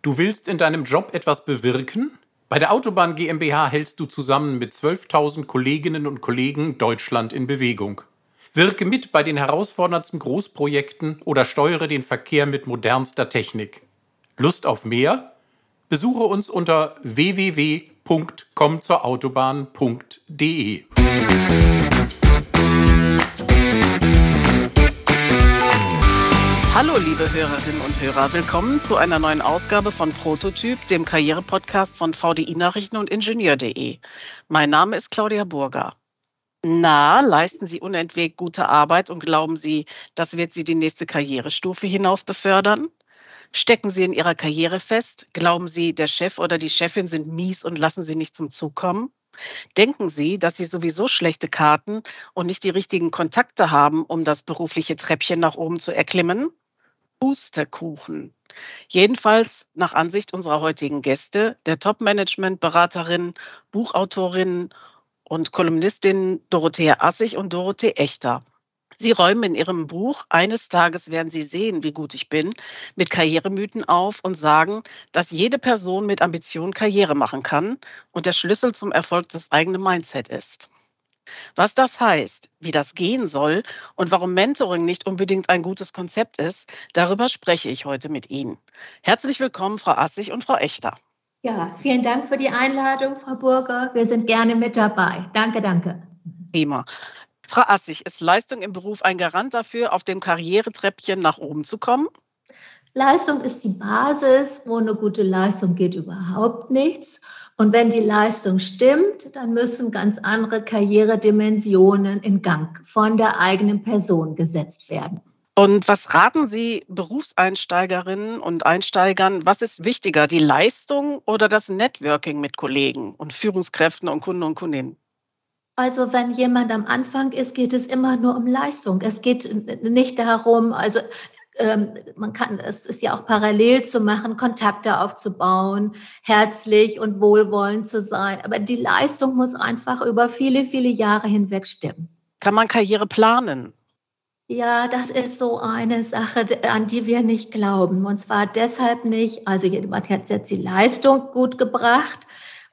Du willst in deinem Job etwas bewirken? Bei der Autobahn GmbH hältst du zusammen mit 12.000 Kolleginnen und Kollegen Deutschland in Bewegung. Wirke mit bei den herausforderndsten Großprojekten oder steuere den Verkehr mit modernster Technik. Lust auf mehr? Besuche uns unter www.kommzurautobahn.de. Hallo, liebe Hörerinnen und Hörer. Willkommen zu einer neuen Ausgabe von Prototyp, dem Karrierepodcast von VDI Nachrichten und Ingenieur.de. Mein Name ist Claudia Burger. Na, leisten Sie unentwegt gute Arbeit und glauben Sie, das wird Sie die nächste Karrierestufe hinauf befördern? Stecken Sie in Ihrer Karriere fest? Glauben Sie, der Chef oder die Chefin sind mies und lassen Sie nicht zum Zug kommen? Denken Sie, dass Sie sowieso schlechte Karten und nicht die richtigen Kontakte haben, um das berufliche Treppchen nach oben zu erklimmen? Pustekuchen. Jedenfalls nach Ansicht unserer heutigen Gäste, der Top-Management-Beraterin, Buchautorin und Kolumnistin Dorothea Assig und Dorothee Echter. Sie räumen in ihrem Buch Eines Tages werden Sie sehen, wie gut ich bin, mit Karrieremythen auf und sagen, dass jede Person mit Ambition Karriere machen kann und der Schlüssel zum Erfolg das eigene Mindset ist. Was das heißt, wie das gehen soll und warum Mentoring nicht unbedingt ein gutes Konzept ist, darüber spreche ich heute mit Ihnen. Herzlich willkommen, Frau Assig und Frau Echter. Ja, vielen Dank für die Einladung, Frau Burger. Wir sind gerne mit dabei. Danke, danke. Prima. Frau Assig, ist Leistung im Beruf ein Garant dafür, auf dem Karrieretreppchen nach oben zu kommen? Leistung ist die Basis. Ohne gute Leistung geht überhaupt nichts. Und wenn die Leistung stimmt, dann müssen ganz andere Karrieredimensionen in Gang von der eigenen Person gesetzt werden. Und was raten Sie Berufseinsteigerinnen und Einsteigern? Was ist wichtiger, die Leistung oder das Networking mit Kollegen und Führungskräften und Kunden und Kundinnen? Also wenn jemand am Anfang ist, geht es immer nur um Leistung. Es geht nicht darum, also ähm, man kann, es ist ja auch parallel zu machen, Kontakte aufzubauen, herzlich und wohlwollend zu sein. Aber die Leistung muss einfach über viele, viele Jahre hinweg stimmen. Kann man Karriere planen? Ja, das ist so eine Sache, an die wir nicht glauben. Und zwar deshalb nicht, also jemand hat jetzt die Leistung gut gebracht.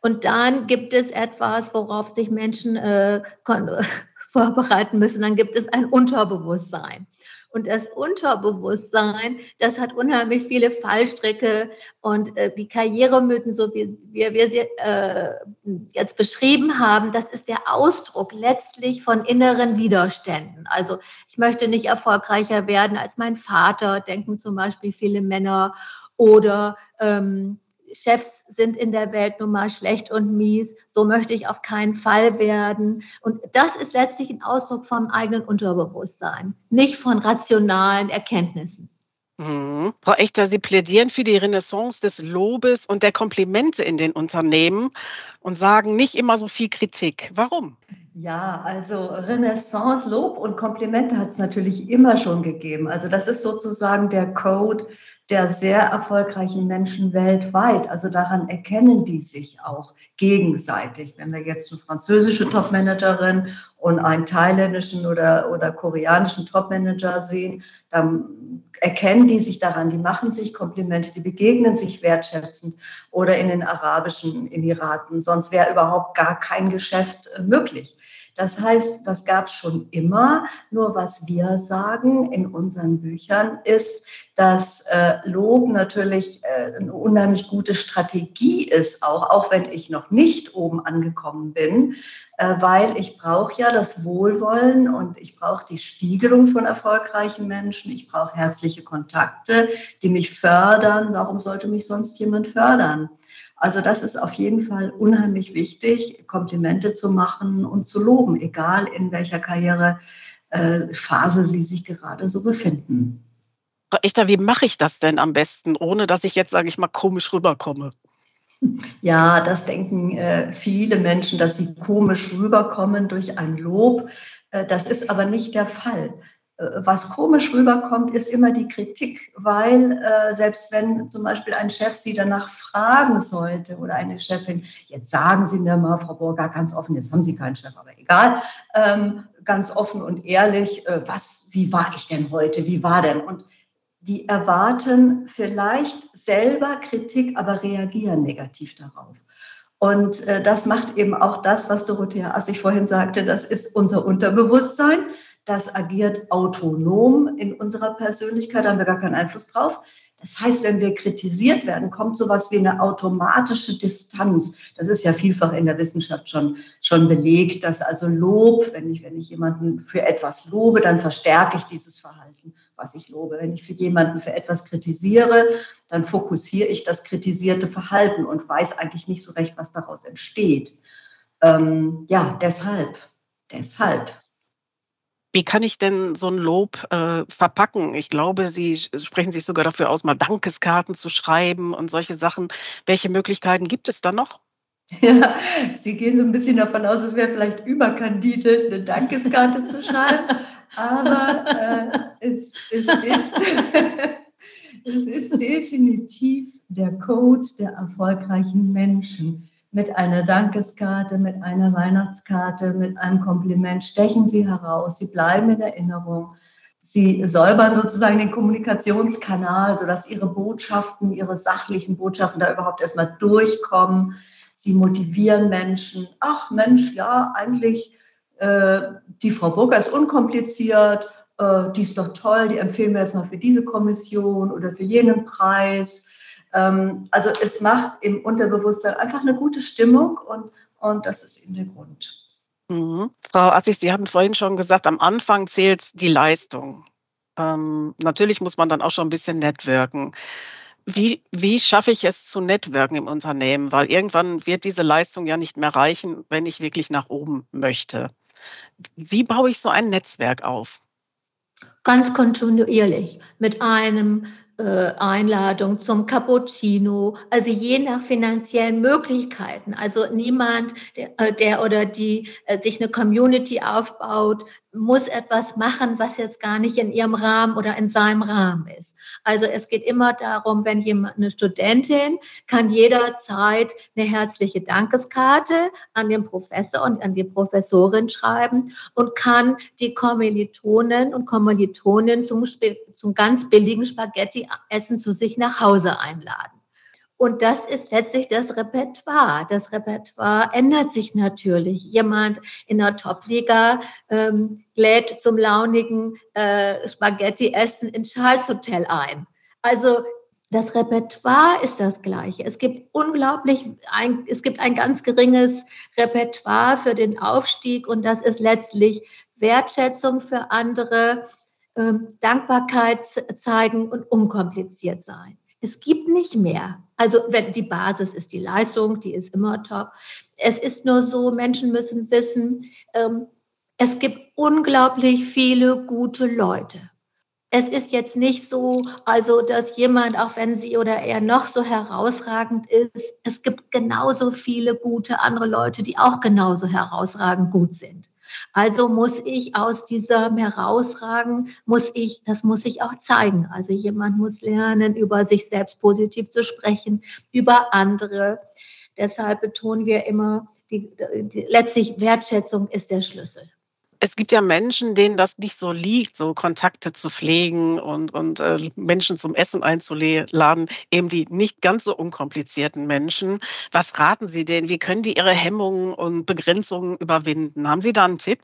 Und dann gibt es etwas, worauf sich Menschen äh, vorbereiten müssen. Dann gibt es ein Unterbewusstsein. Und das Unterbewusstsein, das hat unheimlich viele Fallstricke und äh, die Karrieremythen, so wie wir, wir sie äh, jetzt beschrieben haben, das ist der Ausdruck letztlich von inneren Widerständen. Also ich möchte nicht erfolgreicher werden als mein Vater, denken zum Beispiel viele Männer, oder ähm, Chefs sind in der Welt nun mal schlecht und mies, so möchte ich auf keinen Fall werden. Und das ist letztlich ein Ausdruck vom eigenen Unterbewusstsein, nicht von rationalen Erkenntnissen. Mhm. Frau Echter, Sie plädieren für die Renaissance des Lobes und der Komplimente in den Unternehmen und sagen nicht immer so viel Kritik. Warum? Ja, also Renaissance, Lob und Komplimente hat es natürlich immer schon gegeben. Also das ist sozusagen der Code der sehr erfolgreichen Menschen weltweit. Also daran erkennen die sich auch gegenseitig. Wenn wir jetzt eine französische Topmanagerin und einen thailändischen oder, oder koreanischen Topmanager sehen, dann erkennen die sich daran, die machen sich Komplimente, die begegnen sich wertschätzend oder in den arabischen Emiraten. Sonst wäre überhaupt gar kein Geschäft äh, möglich. Das heißt, das gab es schon immer. Nur was wir sagen in unseren Büchern ist, dass äh, Lob natürlich äh, eine unheimlich gute Strategie ist, auch, auch wenn ich noch nicht oben angekommen bin, weil ich brauche ja das Wohlwollen und ich brauche die Spiegelung von erfolgreichen Menschen. Ich brauche herzliche Kontakte, die mich fördern. Warum sollte mich sonst jemand fördern? Also das ist auf jeden Fall unheimlich wichtig, Komplimente zu machen und zu loben, egal in welcher Karrierephase äh, Sie sich gerade so befinden. Frau Echter, wie mache ich das denn am besten, ohne dass ich jetzt, sage ich mal, komisch rüberkomme? Ja, das denken äh, viele Menschen, dass sie komisch rüberkommen durch ein Lob. Äh, das ist aber nicht der Fall. Äh, was komisch rüberkommt, ist immer die Kritik, weil äh, selbst wenn zum Beispiel ein Chef Sie danach fragen sollte oder eine Chefin, jetzt sagen Sie mir mal, Frau Burger, ganz offen, jetzt haben Sie keinen Chef, aber egal, ähm, ganz offen und ehrlich, äh, was, wie war ich denn heute, wie war denn? Und die erwarten vielleicht selber Kritik, aber reagieren negativ darauf. Und äh, das macht eben auch das, was Dorothea Assig vorhin sagte, das ist unser Unterbewusstsein. Das agiert autonom in unserer Persönlichkeit, da haben wir gar keinen Einfluss drauf. Das heißt, wenn wir kritisiert werden, kommt sowas wie eine automatische Distanz. Das ist ja vielfach in der Wissenschaft schon, schon belegt, dass also Lob, wenn ich, wenn ich jemanden für etwas lobe, dann verstärke ich dieses Verhalten was ich lobe. Wenn ich für jemanden für etwas kritisiere, dann fokussiere ich das kritisierte Verhalten und weiß eigentlich nicht so recht, was daraus entsteht. Ähm, ja, deshalb, deshalb. Wie kann ich denn so ein Lob äh, verpacken? Ich glaube, Sie sprechen sich sogar dafür aus, mal Dankeskarten zu schreiben und solche Sachen. Welche Möglichkeiten gibt es da noch? Ja, Sie gehen so ein bisschen davon aus, es wäre vielleicht überkandidelt, eine Dankeskarte zu schreiben. Aber äh, es, es, ist, es ist definitiv der Code der erfolgreichen Menschen. Mit einer Dankeskarte, mit einer Weihnachtskarte, mit einem Kompliment stechen sie heraus, sie bleiben in Erinnerung. Sie säubern sozusagen den Kommunikationskanal, sodass ihre Botschaften, ihre sachlichen Botschaften da überhaupt erstmal durchkommen. Sie motivieren Menschen. Ach Mensch, ja, eigentlich äh, die Frau Burger ist unkompliziert, äh, die ist doch toll, die empfehlen wir erstmal für diese Kommission oder für jenen Preis. Ähm, also es macht im Unterbewusstsein einfach eine gute Stimmung und, und das ist eben der Grund. Mhm. Frau Assig, Sie haben vorhin schon gesagt, am Anfang zählt die Leistung. Ähm, natürlich muss man dann auch schon ein bisschen networken. Wie, wie schaffe ich es zu networken im Unternehmen? Weil irgendwann wird diese Leistung ja nicht mehr reichen, wenn ich wirklich nach oben möchte. Wie baue ich so ein Netzwerk auf? Ganz kontinuierlich mit einem Einladung zum Cappuccino, also je nach finanziellen Möglichkeiten. Also niemand, der, äh, der oder die äh, sich eine Community aufbaut, muss etwas machen, was jetzt gar nicht in ihrem Rahmen oder in seinem Rahmen ist. Also es geht immer darum, wenn jemand, eine Studentin kann jederzeit eine herzliche Dankeskarte an den Professor und an die Professorin schreiben und kann die Kommilitonen und Kommilitonen zum, zum ganz billigen Spaghetti-Essen zu sich nach Hause einladen. Und das ist letztlich das Repertoire. Das Repertoire ändert sich natürlich. Jemand in der Top-Liga ähm, lädt zum launigen äh, Spaghetti-Essen in Charles Hotel ein. Also das Repertoire ist das gleiche. Es gibt unglaublich, ein, es gibt ein ganz geringes Repertoire für den Aufstieg und das ist letztlich Wertschätzung für andere, ähm, Dankbarkeit zeigen und unkompliziert sein. Es gibt nicht mehr. Also wenn die Basis ist die Leistung, die ist immer top. Es ist nur so, Menschen müssen wissen, ähm, es gibt unglaublich viele gute Leute. Es ist jetzt nicht so, also dass jemand, auch wenn sie oder er noch so herausragend ist, es gibt genauso viele gute andere Leute, die auch genauso herausragend gut sind. Also muss ich aus diesem herausragen, muss ich, das muss ich auch zeigen. Also jemand muss lernen, über sich selbst positiv zu sprechen, über andere. Deshalb betonen wir immer, die, die, letztlich Wertschätzung ist der Schlüssel es gibt ja Menschen, denen das nicht so liegt, so Kontakte zu pflegen und, und äh, Menschen zum Essen einzuladen, eben die nicht ganz so unkomplizierten Menschen. Was raten Sie denen? Wie können die ihre Hemmungen und Begrenzungen überwinden? Haben Sie da einen Tipp?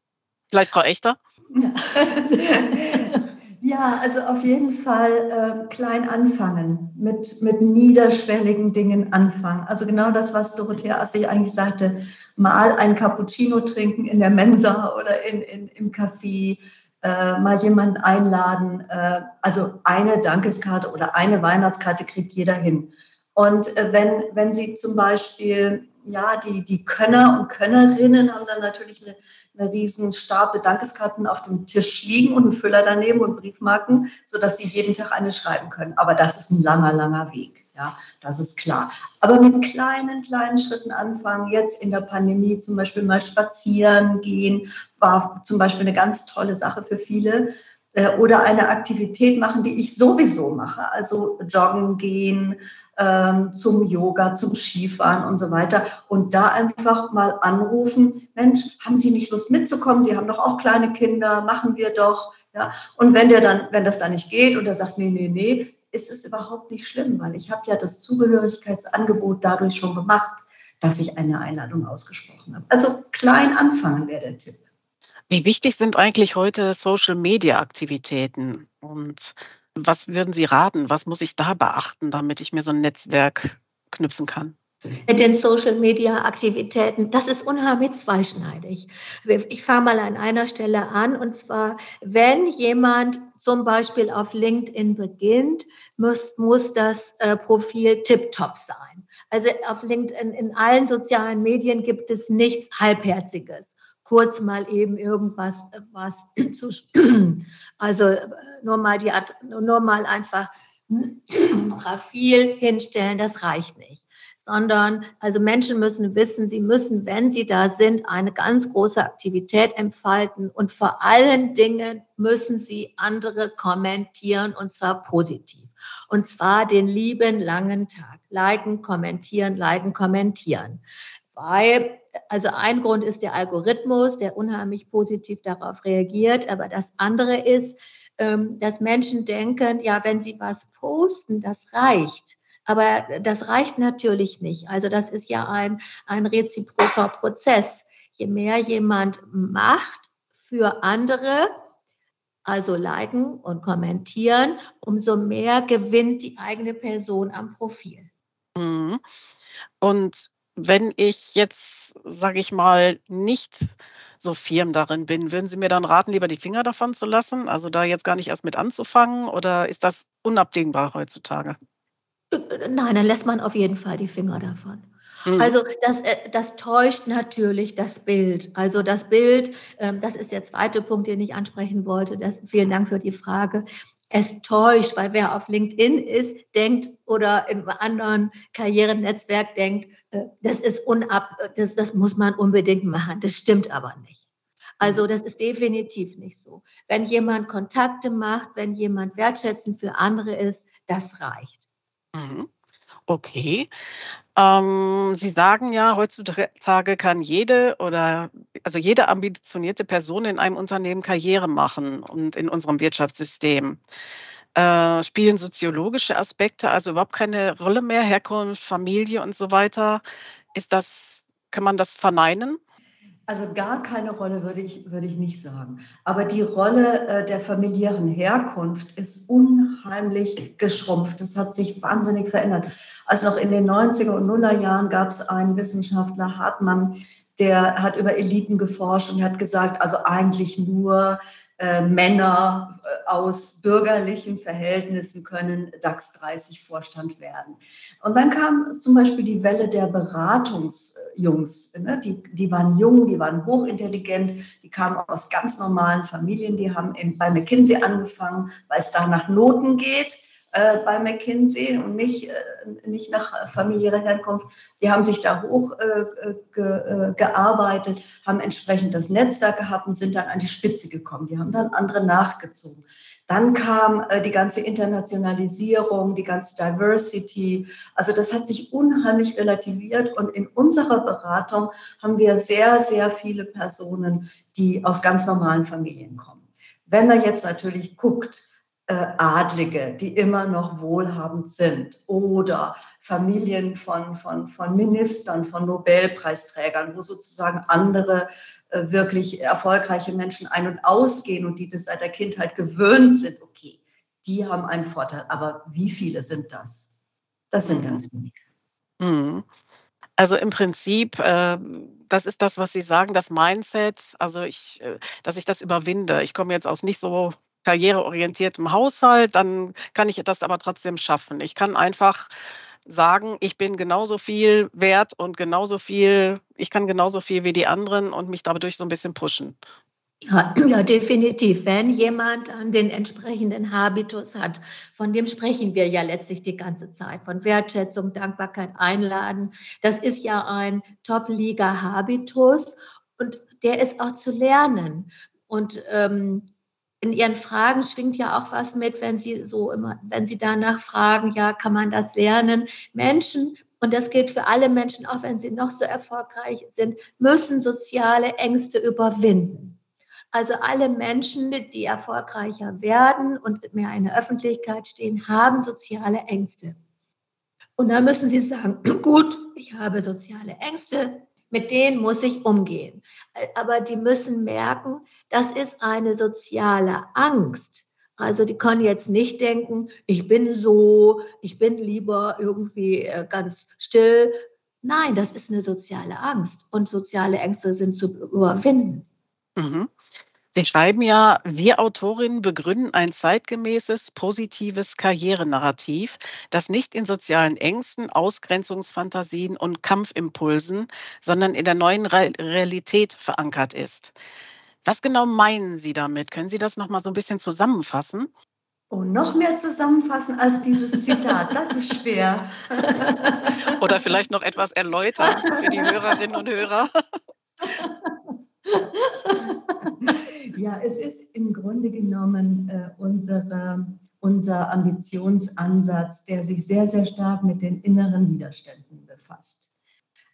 Vielleicht Frau Echter? Ja. Ja, also auf jeden Fall äh, klein anfangen, mit, mit niederschwelligen Dingen anfangen. Also genau das, was Dorothea Assig eigentlich sagte, mal ein Cappuccino trinken in der Mensa oder in, in, im Café, äh, mal jemanden einladen. Äh, also eine Dankeskarte oder eine Weihnachtskarte kriegt jeder hin. Und äh, wenn, wenn Sie zum Beispiel, ja, die, die Könner und Könnerinnen haben dann natürlich eine eine riesen Stapel Dankeskarten auf dem Tisch liegen und einen Füller daneben und Briefmarken, sodass die jeden Tag eine schreiben können. Aber das ist ein langer, langer Weg. Ja, das ist klar. Aber mit kleinen, kleinen Schritten anfangen. Jetzt in der Pandemie zum Beispiel mal spazieren gehen, war zum Beispiel eine ganz tolle Sache für viele. Äh, oder eine Aktivität machen, die ich sowieso mache. Also joggen gehen, ähm, zum Yoga, zum Skifahren und so weiter. Und da einfach mal anrufen, Mensch, haben Sie nicht Lust mitzukommen? Sie haben doch auch kleine Kinder, machen wir doch. Ja? Und wenn der dann, wenn das dann nicht geht und er sagt, nee, nee, nee, ist es überhaupt nicht schlimm, weil ich habe ja das Zugehörigkeitsangebot dadurch schon gemacht, dass ich eine Einladung ausgesprochen habe. Also klein anfangen wäre der Tipp. Wie wichtig sind eigentlich heute Social-Media-Aktivitäten und was würden Sie raten? Was muss ich da beachten, damit ich mir so ein Netzwerk knüpfen kann? Mit den Social-Media-Aktivitäten, das ist unheimlich zweischneidig. Ich fange mal an einer Stelle an, und zwar, wenn jemand zum Beispiel auf LinkedIn beginnt, muss, muss das äh, Profil tiptop sein. Also auf LinkedIn, in allen sozialen Medien gibt es nichts Halbherziges kurz mal eben irgendwas was zu, also nur mal die, nur mal einfach Profil hinstellen, das reicht nicht. Sondern, also Menschen müssen wissen, sie müssen, wenn sie da sind, eine ganz große Aktivität entfalten und vor allen Dingen müssen sie andere kommentieren und zwar positiv. Und zwar den lieben langen Tag. Liken, kommentieren, liken, kommentieren. Weil also ein Grund ist der Algorithmus, der unheimlich positiv darauf reagiert. Aber das andere ist, ähm, dass Menschen denken, ja, wenn sie was posten, das reicht. Aber das reicht natürlich nicht. Also das ist ja ein, ein reziproker Prozess. Je mehr jemand macht für andere, also liken und kommentieren, umso mehr gewinnt die eigene Person am Profil. Mhm. Und wenn ich jetzt, sage ich mal, nicht so firm darin bin, würden Sie mir dann raten, lieber die Finger davon zu lassen? Also da jetzt gar nicht erst mit anzufangen oder ist das unabdingbar heutzutage? Nein, dann lässt man auf jeden Fall die Finger davon. Mhm. Also das, äh, das täuscht natürlich das Bild. Also das Bild, ähm, das ist der zweite Punkt, den ich ansprechen wollte. Das, vielen Dank für die Frage es täuscht, weil wer auf LinkedIn ist, denkt oder in einem anderen Karrierenetzwerk denkt, äh, das ist unab, das, das muss man unbedingt machen. Das stimmt aber nicht. Also das ist definitiv nicht so. Wenn jemand Kontakte macht, wenn jemand wertschätzend für andere ist, das reicht. Mhm. Okay. Ähm, Sie sagen ja, heutzutage kann jede oder also jede ambitionierte Person in einem Unternehmen Karriere machen und in unserem Wirtschaftssystem. Äh, spielen soziologische Aspekte also überhaupt keine Rolle mehr, Herkunft, Familie und so weiter? Ist das, kann man das verneinen? Also gar keine Rolle würde ich, würde ich nicht sagen. Aber die Rolle äh, der familiären Herkunft ist unheimlich geschrumpft. Das hat sich wahnsinnig verändert. Also noch in den 90er und Nuller Jahren gab es einen Wissenschaftler, Hartmann, der hat über Eliten geforscht und hat gesagt, also eigentlich nur äh, Männer äh, aus bürgerlichen Verhältnissen können DAX 30 Vorstand werden. Und dann kam zum Beispiel die Welle der Beratungsjungs. Ne? Die, die waren jung, die waren hochintelligent, die kamen aus ganz normalen Familien, die haben in, bei McKinsey angefangen, weil es da nach Noten geht äh, bei McKinsey und nicht, äh, nicht nach familiärer Herkunft. Die haben sich da hochgearbeitet, äh, äh haben entsprechend das Netzwerk gehabt und sind dann an die Spitze gekommen. Die haben dann andere nachgezogen. Dann kam äh, die ganze Internationalisierung, die ganze Diversity. Also das hat sich unheimlich relativiert und in unserer Beratung haben wir sehr, sehr viele Personen, die aus ganz normalen Familien kommen. Wenn man jetzt natürlich guckt, Adlige, die immer noch wohlhabend sind oder Familien von, von, von Ministern, von Nobelpreisträgern, wo sozusagen andere äh, wirklich erfolgreiche Menschen ein- und ausgehen und die das seit der Kindheit gewöhnt sind, okay, die haben einen Vorteil. Aber wie viele sind das? Das sind ganz wenige. Mhm. Also im Prinzip, äh, das ist das, was Sie sagen, das Mindset, also ich, äh, dass ich das überwinde. Ich komme jetzt aus nicht so karriereorientiertem Haushalt, dann kann ich das aber trotzdem schaffen. Ich kann einfach sagen, ich bin genauso viel wert und genauso viel, ich kann genauso viel wie die anderen und mich dadurch so ein bisschen pushen. Ja, ja, definitiv. Wenn jemand an den entsprechenden Habitus hat, von dem sprechen wir ja letztlich die ganze Zeit, von Wertschätzung, Dankbarkeit, Einladen. Das ist ja ein Top-Liga-Habitus und der ist auch zu lernen. Und ähm, in Ihren Fragen schwingt ja auch was mit, wenn Sie so immer, wenn Sie danach fragen, ja, kann man das lernen? Menschen, und das gilt für alle Menschen, auch wenn sie noch so erfolgreich sind, müssen soziale Ängste überwinden. Also alle Menschen, die erfolgreicher werden und mehr in der Öffentlichkeit stehen, haben soziale Ängste. Und dann müssen sie sagen, gut, ich habe soziale Ängste, mit denen muss ich umgehen. Aber die müssen merken, das ist eine soziale Angst. Also die können jetzt nicht denken, ich bin so, ich bin lieber irgendwie äh, ganz still. Nein, das ist eine soziale Angst und soziale Ängste sind zu überwinden. Mhm. Sie schreiben ja, wir Autorinnen begründen ein zeitgemäßes, positives Karrierenarrativ, das nicht in sozialen Ängsten, Ausgrenzungsfantasien und Kampfimpulsen, sondern in der neuen Realität verankert ist. Was genau meinen Sie damit? Können Sie das noch mal so ein bisschen zusammenfassen? Oh, noch mehr zusammenfassen als dieses Zitat, das ist schwer. Oder vielleicht noch etwas erläutern für die Hörerinnen und Hörer. Ja, es ist im Grunde genommen äh, unsere, unser Ambitionsansatz, der sich sehr, sehr stark mit den inneren Widerständen befasst.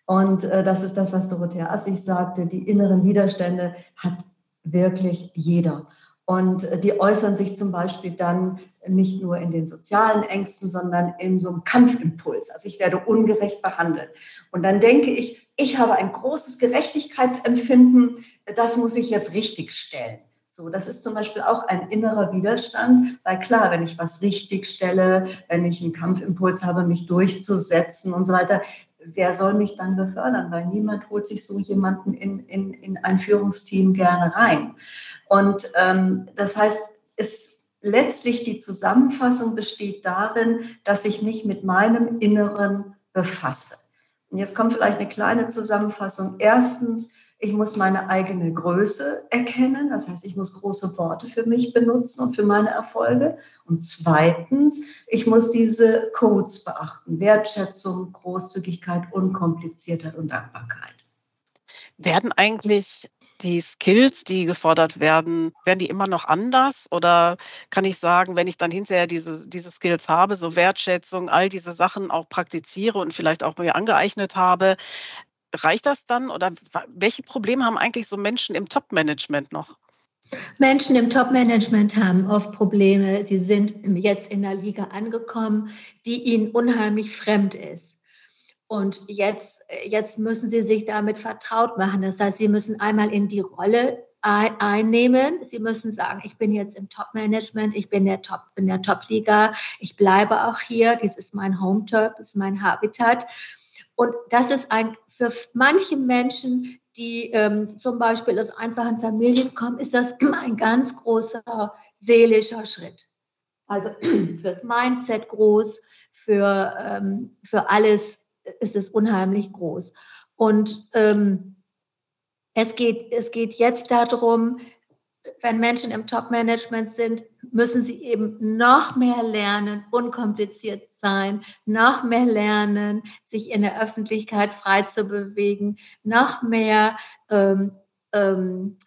Und äh, das ist das, was Dorothea Assig sagte, die inneren Widerstände hat wirklich jeder. Und äh, die äußern sich zum Beispiel dann nicht nur in den sozialen Ängsten, sondern in so einem Kampfimpuls. Also ich werde ungerecht behandelt. Und dann denke ich, ich habe ein großes Gerechtigkeitsempfinden, das muss ich jetzt richtig stellen. So, das ist zum Beispiel auch ein innerer Widerstand, weil klar, wenn ich was richtig stelle, wenn ich einen Kampfimpuls habe, mich durchzusetzen und so weiter, wer soll mich dann befördern? Weil niemand holt sich so jemanden in, in, in ein Führungsteam gerne rein. Und ähm, das heißt, es letztlich die Zusammenfassung besteht darin, dass ich mich mit meinem Inneren befasse. Jetzt kommt vielleicht eine kleine Zusammenfassung. Erstens, ich muss meine eigene Größe erkennen. Das heißt, ich muss große Worte für mich benutzen und für meine Erfolge. Und zweitens, ich muss diese Codes beachten. Wertschätzung, Großzügigkeit, Unkompliziertheit und Dankbarkeit. Werden eigentlich die Skills, die gefordert werden, werden die immer noch anders? Oder kann ich sagen, wenn ich dann hinterher diese, diese Skills habe, so Wertschätzung, all diese Sachen auch praktiziere und vielleicht auch mir angeeignet habe, reicht das dann oder welche Probleme haben eigentlich so Menschen im Top-Management noch? Menschen im Top-Management haben oft Probleme. Sie sind jetzt in der Liga angekommen, die ihnen unheimlich fremd ist. Und jetzt, jetzt müssen sie sich damit vertraut machen. Das heißt, sie müssen einmal in die Rolle einnehmen. Sie müssen sagen, ich bin jetzt im Top-Management, ich bin der Top, in der Top-Liga, ich bleibe auch hier, dies ist mein Home-Turf, ist mein Habitat. Und das ist ein für manche Menschen, die ähm, zum Beispiel aus einfachen Familien kommen, ist das ein ganz großer seelischer Schritt. Also fürs Mindset groß, für, ähm, für alles ist es unheimlich groß. Und ähm, es, geht, es geht jetzt darum, wenn Menschen im Top-Management sind, müssen sie eben noch mehr lernen, unkompliziert sein, noch mehr lernen, sich in der Öffentlichkeit frei zu bewegen, noch mehr ähm, ähm,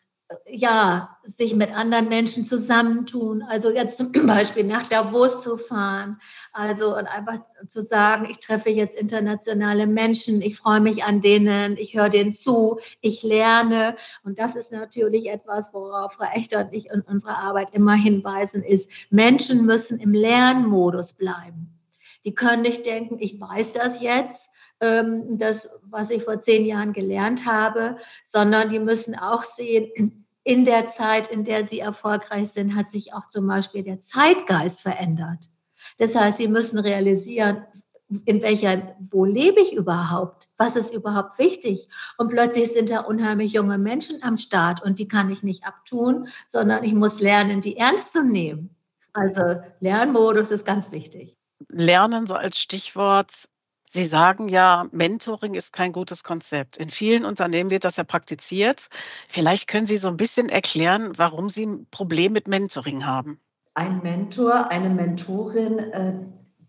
ja, sich mit anderen Menschen zusammentun. Also jetzt zum Beispiel nach Davos zu fahren. Also und einfach zu sagen, ich treffe jetzt internationale Menschen, ich freue mich an denen, ich höre denen zu, ich lerne. Und das ist natürlich etwas, worauf Frau Echter und ich in unserer Arbeit immer hinweisen, ist, Menschen müssen im Lernmodus bleiben. Die können nicht denken, ich weiß das jetzt, ähm, das, was ich vor zehn Jahren gelernt habe, sondern die müssen auch sehen, in der Zeit, in der sie erfolgreich sind, hat sich auch zum Beispiel der Zeitgeist verändert. Das heißt, sie müssen realisieren, in welcher, wo lebe ich überhaupt? Was ist überhaupt wichtig? Und plötzlich sind da unheimlich junge Menschen am Start und die kann ich nicht abtun, sondern ich muss lernen, die ernst zu nehmen. Also Lernmodus ist ganz wichtig. Lernen so als Stichwort Sie sagen ja, Mentoring ist kein gutes Konzept. In vielen Unternehmen wird das ja praktiziert. Vielleicht können Sie so ein bisschen erklären, warum Sie ein Problem mit Mentoring haben. Ein Mentor, eine Mentorin, äh,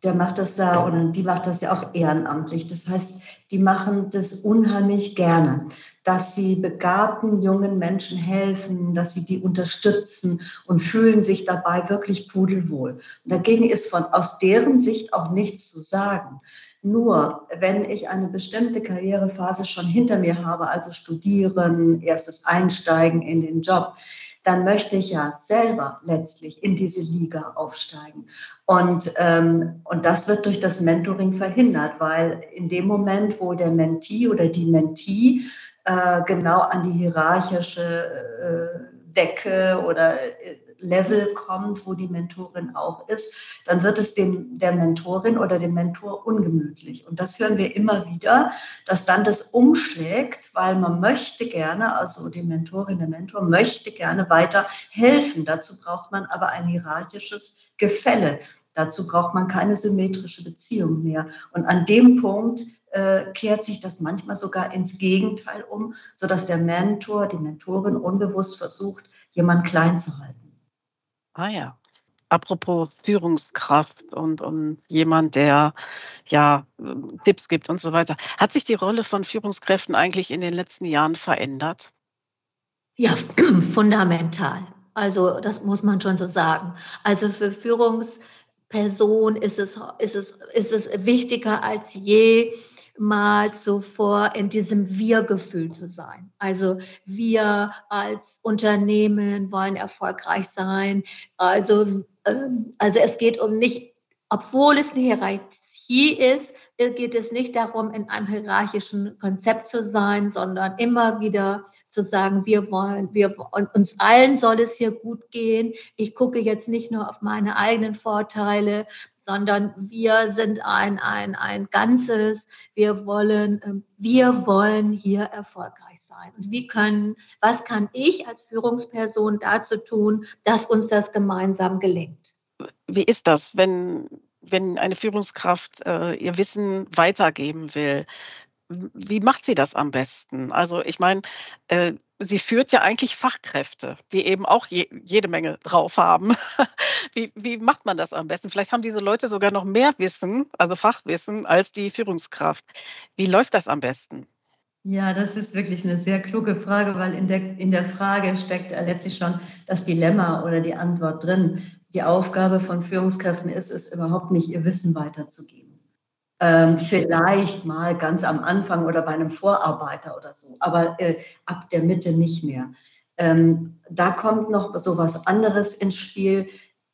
der macht das ja oder die macht das ja auch ehrenamtlich. Das heißt, die machen das unheimlich gerne, dass sie begabten jungen Menschen helfen, dass sie die unterstützen und fühlen sich dabei wirklich pudelwohl. Und dagegen ist von aus deren Sicht auch nichts zu sagen. Nur wenn ich eine bestimmte Karrierephase schon hinter mir habe, also studieren, erstes Einsteigen in den Job, dann möchte ich ja selber letztlich in diese Liga aufsteigen. Und, ähm, und das wird durch das Mentoring verhindert, weil in dem Moment, wo der Mentee oder die Mentee äh, genau an die hierarchische äh, Decke oder äh, Level kommt, wo die Mentorin auch ist, dann wird es dem, der Mentorin oder dem Mentor ungemütlich. Und das hören wir immer wieder, dass dann das umschlägt, weil man möchte gerne, also die Mentorin, der Mentor möchte gerne weiter helfen. Dazu braucht man aber ein hierarchisches Gefälle. Dazu braucht man keine symmetrische Beziehung mehr. Und an dem Punkt äh, kehrt sich das manchmal sogar ins Gegenteil um, sodass der Mentor, die Mentorin unbewusst versucht, jemand klein zu halten. Ah ja. Apropos Führungskraft und, und jemand, der ja Tipps gibt und so weiter. Hat sich die Rolle von Führungskräften eigentlich in den letzten Jahren verändert? Ja, fundamental. Also das muss man schon so sagen. Also für Führungspersonen ist es, ist es, ist es wichtiger als je, mal zuvor in diesem Wir-Gefühl zu sein. Also wir als Unternehmen wollen erfolgreich sein. Also, ähm, also es geht um nicht, obwohl es eine Hierarchie ist, geht es nicht darum, in einem hierarchischen Konzept zu sein, sondern immer wieder zu sagen, wir wollen, wir, uns allen soll es hier gut gehen. Ich gucke jetzt nicht nur auf meine eigenen Vorteile, sondern wir sind ein, ein, ein Ganzes. Wir wollen, ähm, wir wollen hier erfolgreich sein. Und wie können, was kann ich als Führungsperson dazu tun, dass uns das gemeinsam gelingt? Wie ist das, wenn, wenn eine Führungskraft äh, ihr Wissen weitergeben will? Wie macht sie das am besten? Also ich meine, äh, sie führt ja eigentlich Fachkräfte, die eben auch je, jede Menge drauf haben. Wie, wie macht man das am besten? Vielleicht haben diese Leute sogar noch mehr Wissen, also Fachwissen, als die Führungskraft. Wie läuft das am besten? Ja, das ist wirklich eine sehr kluge Frage, weil in der, in der Frage steckt letztlich schon das Dilemma oder die Antwort drin. Die Aufgabe von Führungskräften ist es, überhaupt nicht ihr Wissen weiterzugeben ähm, vielleicht mal ganz am Anfang oder bei einem Vorarbeiter oder so, aber äh, ab der Mitte nicht mehr. Ähm, da kommt noch so was anderes ins Spiel.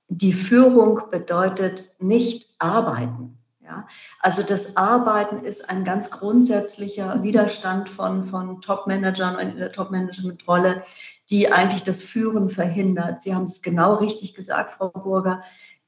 Die Führung bedeutet nicht arbeiten. Ja? Also das Arbeiten ist ein ganz grundsätzlicher Widerstand von, von Top-Managern in der Top-Management-Rolle, die eigentlich das Führen verhindert. Sie haben es genau richtig gesagt, Frau Burger.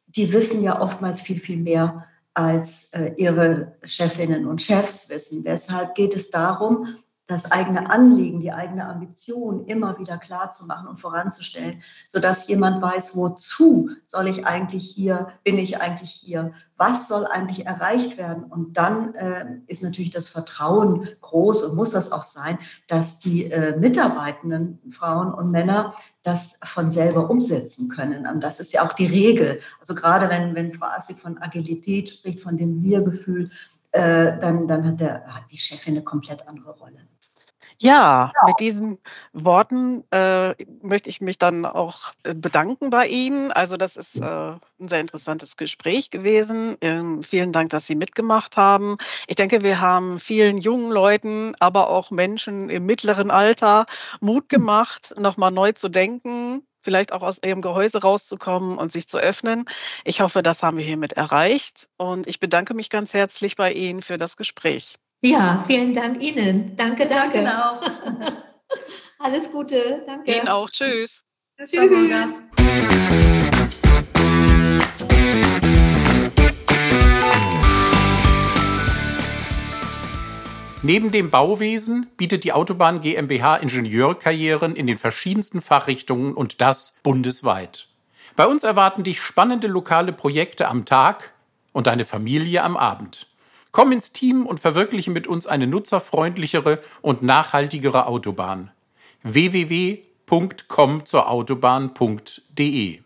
Die wissen ja oftmals viel, viel mehr als äh, ihre Chefinnen und Chefs wissen. Deshalb geht es darum, das eigene Anliegen, die eigene Ambition immer wieder klar zu machen und voranzustellen, sodass jemand weiß, wozu soll ich eigentlich hier, bin ich eigentlich hier, was soll eigentlich erreicht werden. Und dann äh, ist natürlich das Vertrauen groß und muss das auch sein, dass die äh, Mitarbeitenden, Frauen und Männer, das von selber umsetzen können. Und das ist ja auch die Regel. Also gerade wenn, wenn Frau Assig von Agilität spricht, von dem Wir-Gefühl, äh, dann, dann hat, der, hat die Chefin eine komplett andere Rolle. Ja, mit diesen Worten äh, möchte ich mich dann auch äh, bedanken bei Ihnen. Also das ist äh, ein sehr interessantes Gespräch gewesen. Ähm, vielen Dank, dass Sie mitgemacht haben. Ich denke, wir haben vielen jungen Leuten, aber auch Menschen im mittleren Alter Mut hm. gemacht, nochmal neu zu denken, vielleicht auch aus ihrem Gehäuse rauszukommen und sich zu öffnen. Ich hoffe, das haben wir hiermit erreicht. Und ich bedanke mich ganz herzlich bei Ihnen für das Gespräch. Ja, vielen Dank Ihnen. Danke, danke. Danke auch. Alles Gute. Danke. Ihnen auch. Tschüss. Tschüss. Neben dem Bauwesen bietet die Autobahn GmbH Ingenieurkarrieren in den verschiedensten Fachrichtungen und das bundesweit. Bei uns erwarten dich spannende lokale Projekte am Tag und deine Familie am Abend. Komm ins Team und verwirkliche mit uns eine nutzerfreundlichere und nachhaltigere Autobahn. www.comzurautobahn.de